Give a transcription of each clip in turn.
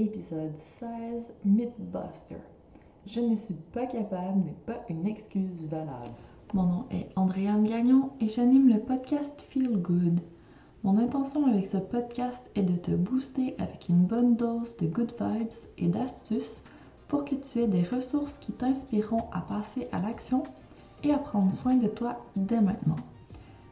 épisode 16, Mythbuster. Je ne suis pas capable n'est pas une excuse valable. Mon nom est Andréane Gagnon et j'anime le podcast Feel Good. Mon intention avec ce podcast est de te booster avec une bonne dose de good vibes et d'astuces pour que tu aies des ressources qui t'inspireront à passer à l'action et à prendre soin de toi dès maintenant.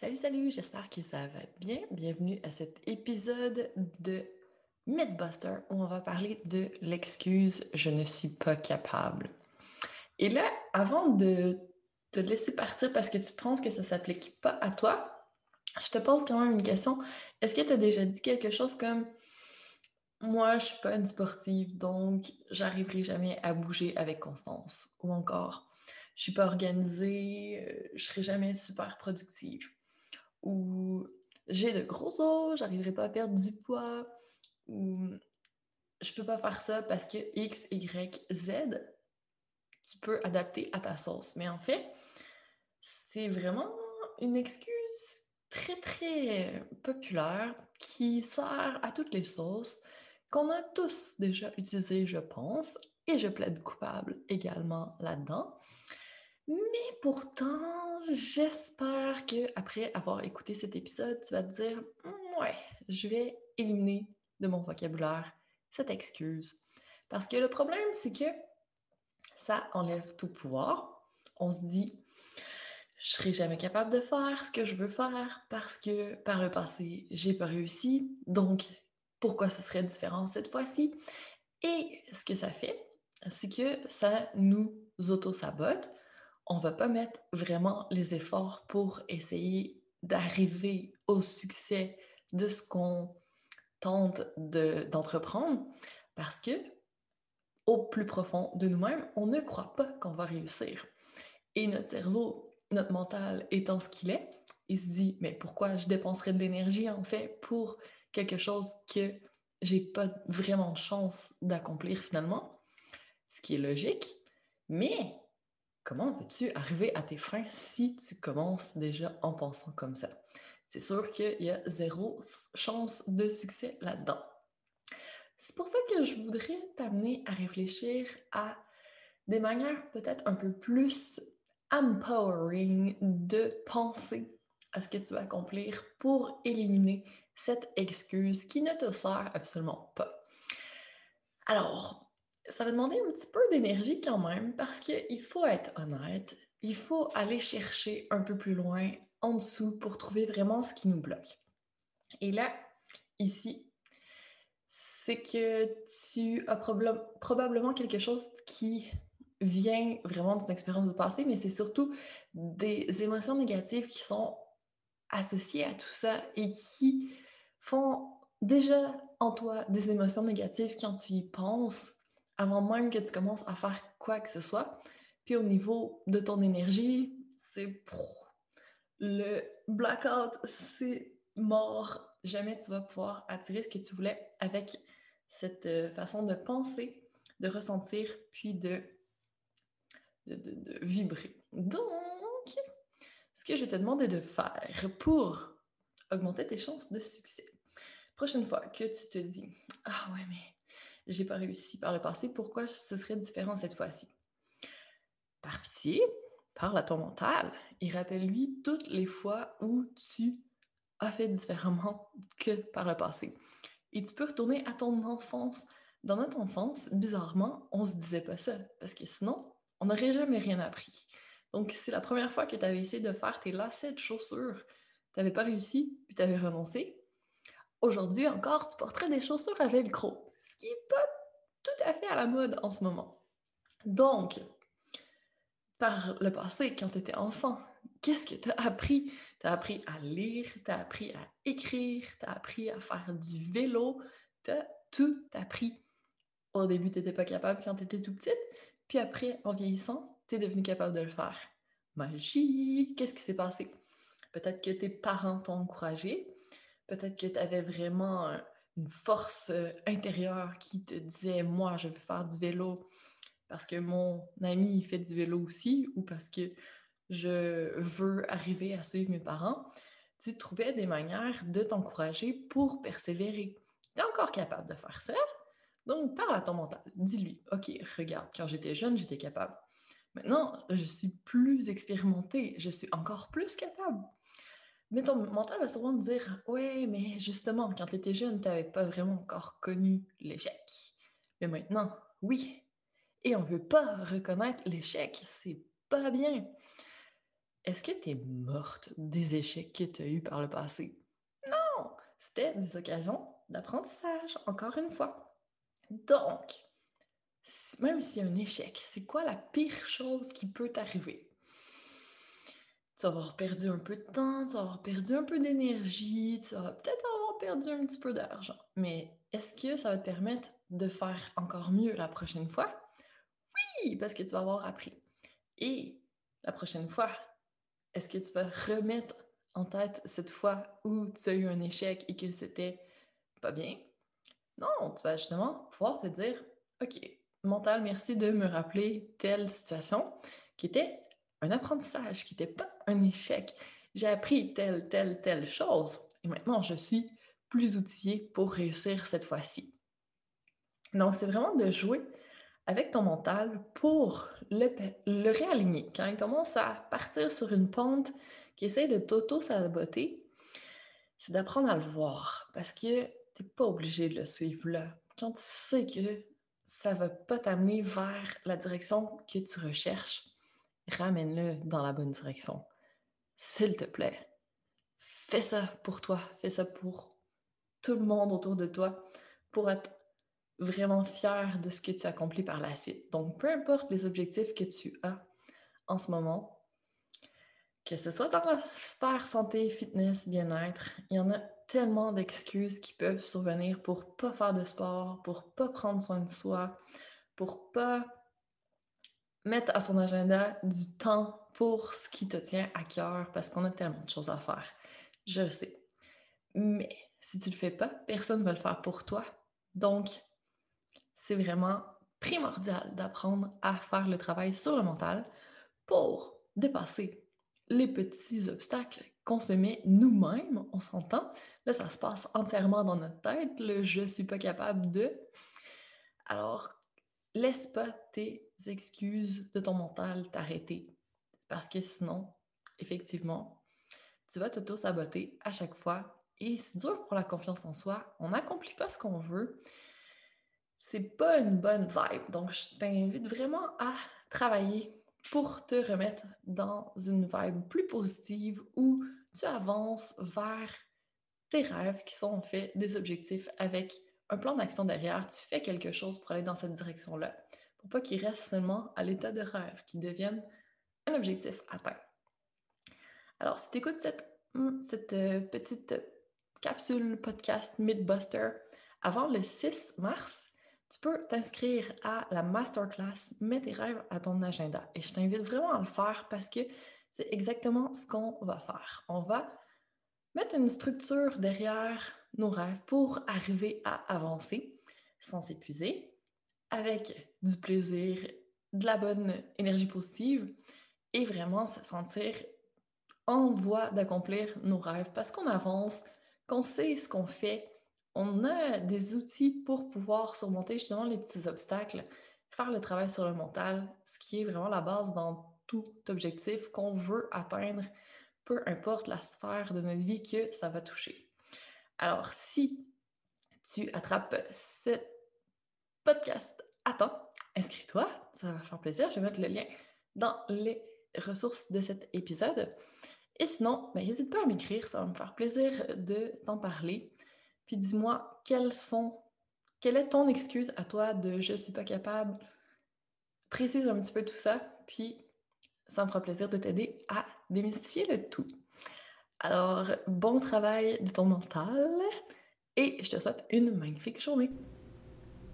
Salut, salut, j'espère que ça va bien. Bienvenue à cet épisode de Mythbuster où on va parler de l'excuse je ne suis pas capable. Et là, avant de te laisser partir parce que tu penses que ça ne s'applique pas à toi, je te pose quand même une question. Est-ce que tu as déjà dit quelque chose comme moi, je suis pas une sportive, donc j'arriverai jamais à bouger avec constance. Ou encore, je suis pas organisée, euh, je serai jamais super productive ou j'ai de gros os, j'arriverai pas à perdre du poids, ou je peux pas faire ça parce que X, Y, Z, tu peux adapter à ta sauce. Mais en fait, c'est vraiment une excuse très, très populaire qui sert à toutes les sauces, qu'on a tous déjà utilisé, je pense, et je plaide coupable également là-dedans. Mais pourtant, j'espère que après avoir écouté cet épisode, tu vas te dire «Mmh, ouais, je vais éliminer de mon vocabulaire cette excuse. Parce que le problème, c'est que ça enlève tout pouvoir. On se dit je serai jamais capable de faire ce que je veux faire parce que par le passé, j'ai pas réussi. Donc, pourquoi ce serait différent cette fois-ci? Et ce que ça fait, c'est que ça nous auto-sabote on va pas mettre vraiment les efforts pour essayer d'arriver au succès de ce qu'on tente d'entreprendre parce que au plus profond de nous-mêmes, on ne croit pas qu'on va réussir. Et notre cerveau, notre mental étant ce qu'il est, il se dit mais pourquoi je dépenserais de l'énergie en fait pour quelque chose que j'ai pas vraiment de chance d'accomplir finalement, ce qui est logique, mais comment veux-tu arriver à tes fins si tu commences déjà en pensant comme ça? C'est sûr qu'il y a zéro chance de succès là-dedans. C'est pour ça que je voudrais t'amener à réfléchir à des manières peut-être un peu plus empowering de penser à ce que tu vas accomplir pour éliminer cette excuse qui ne te sert absolument pas. Alors, ça va demander un petit peu d'énergie quand même parce qu'il faut être honnête, il faut aller chercher un peu plus loin en dessous pour trouver vraiment ce qui nous bloque. Et là, ici, c'est que tu as probablement quelque chose qui vient vraiment d'une expérience du passé, mais c'est surtout des émotions négatives qui sont associées à tout ça et qui font déjà en toi des émotions négatives quand tu y penses, avant même que tu commences à faire quoi que ce soit. Puis au niveau de ton énergie, c'est le blackout, c'est mort. Jamais tu vas pouvoir attirer ce que tu voulais avec cette euh, façon de penser, de ressentir, puis de, de, vibrer. Donc, ce que je vais te demander de faire pour augmenter tes chances de succès. Prochaine fois que tu te dis Ah ouais, mais j'ai pas réussi par le passé, pourquoi ce serait différent cette fois-ci? Par pitié, parle à ton mental et rappelle-lui toutes les fois où tu as fait différemment que par le passé. Et tu peux retourner à ton enfance. Dans notre enfance, bizarrement, on se disait pas ça, parce que sinon, on n'aurait jamais rien appris. Donc, c'est la première fois que tu avais essayé de faire tes lacets de chaussures, tu n'avais pas réussi, puis tu avais renoncé. Aujourd'hui encore, tu porterais des chaussures à velcro, ce qui n'est pas tout à fait à la mode en ce moment. Donc, par le passé, quand tu étais enfant, qu'est-ce que tu as appris? Tu as appris à lire, tu as appris à écrire, tu as appris à faire du vélo, tu as tout appris. Au début, tu n'étais pas capable quand tu étais tout petite, puis après, en vieillissant, tu es devenu capable de le faire. Magie! Qu'est-ce qui s'est passé? Peut-être que tes parents t'ont encouragé, peut-être que tu avais vraiment une force euh, intérieure qui te disait Moi, je veux faire du vélo, parce que mon ami fait du vélo aussi ou parce que je veux arriver à suivre mes parents, tu trouvais des manières de t'encourager pour persévérer. Tu es encore capable de faire ça. Donc, parle à ton mental. Dis-lui, OK, regarde, quand j'étais jeune, j'étais capable. Maintenant, je suis plus expérimentée, je suis encore plus capable. Mais ton mental va souvent te dire, ouais, mais justement, quand tu étais jeune, tu n'avais pas vraiment encore connu l'échec. Mais maintenant, oui, et on ne veut pas reconnaître l'échec. C'est pas bien. Est-ce que tu es morte des échecs que tu as eus par le passé? Non! C'était des occasions d'apprentissage, encore une fois. Donc, même s'il y a un échec, c'est quoi la pire chose qui peut t'arriver? Tu vas avoir perdu un peu de temps, tu vas avoir perdu un peu d'énergie, tu vas peut-être avoir perdu un petit peu d'argent. Mais est-ce que ça va te permettre de faire encore mieux la prochaine fois? parce que tu vas avoir appris. Et la prochaine fois, est-ce que tu vas remettre en tête cette fois où tu as eu un échec et que c'était pas bien? Non, tu vas justement pouvoir te dire, OK, mental, merci de me rappeler telle situation qui était un apprentissage, qui n'était pas un échec. J'ai appris telle, telle, telle chose et maintenant je suis plus outillé pour réussir cette fois-ci. Donc, c'est vraiment de jouer avec ton mental pour le, le, réaligner. Quand il commence à partir sur une pente qui essaie de t'auto-saboter, c'est d'apprendre à le voir parce que tu n'es pas obligé de le suivre là. Quand tu sais que ça ne va pas t'amener vers la direction que tu recherches, ramène-le dans la bonne direction. S'il te plaît. Fais ça pour toi, fais ça pour tout le monde autour de toi, pour être vraiment fier de ce que tu accomplis par la suite. Donc, peu importe les objectifs que tu as en ce moment, que ce soit dans la santé, fitness, bien-être, il y en a tellement d'excuses qui peuvent survenir pour pas faire de sport, pour pas prendre soin de soi, pour pas mettre à son agenda du temps pour ce qui te tient à cœur parce qu'on a tellement de choses à faire. Je le sais. Mais si tu le fais pas, personne ne va le faire pour toi. Donc, c'est vraiment primordial d'apprendre à faire le travail sur le mental pour dépasser les petits obstacles qu'on se met nous-mêmes, on s'entend. Là, ça se passe entièrement dans notre tête, le je suis pas capable de. Alors, laisse pas tes excuses de ton mental t'arrêter. Parce que sinon, effectivement, tu vas t'auto-saboter à chaque fois. Et c'est dur pour la confiance en soi. On n'accomplit pas ce qu'on veut c'est pas une bonne vibe. Donc, je t'invite vraiment à travailler pour te remettre dans une vibe plus positive où tu avances vers tes rêves qui sont en fait des objectifs avec un plan d'action derrière. Tu fais quelque chose pour aller dans cette direction-là, pas qu'il reste seulement à l'état de rêve, qu'il devienne un objectif atteint. Alors, si tu écoutes cette, cette euh, petite capsule podcast Midbuster avant le 6 mars, tu peux t'inscrire à la masterclass Mets tes rêves à ton agenda. Et je t'invite vraiment à le faire parce que c'est exactement ce qu'on va faire. On va mettre une structure derrière nos rêves pour arriver à avancer sans s'épuiser, avec du plaisir, de la bonne énergie positive et vraiment se sentir en voie d'accomplir nos rêves parce qu'on avance, qu'on sait ce qu'on fait, on a des outils pour pouvoir surmonter justement les petits obstacles, faire le travail sur le mental, ce qui est vraiment la base dans tout objectif qu'on veut atteindre, peu importe la sphère de notre vie que ça va toucher. Alors, si tu attrapes ce podcast temps, inscris-toi, ça va faire plaisir? Je vais mettre le lien dans les ressources de cet épisode. Et sinon, ben, n'hésite pas à m'écrire, ça va me faire plaisir de t'en parler. Puis dis-moi, sont, quelle est ton excuse à toi de je suis pas capable? Précise un petit peu tout ça, puis ça me fera plaisir de t'aider à démystifier le tout. Alors, bon travail de ton mental et je te souhaite une magnifique journée.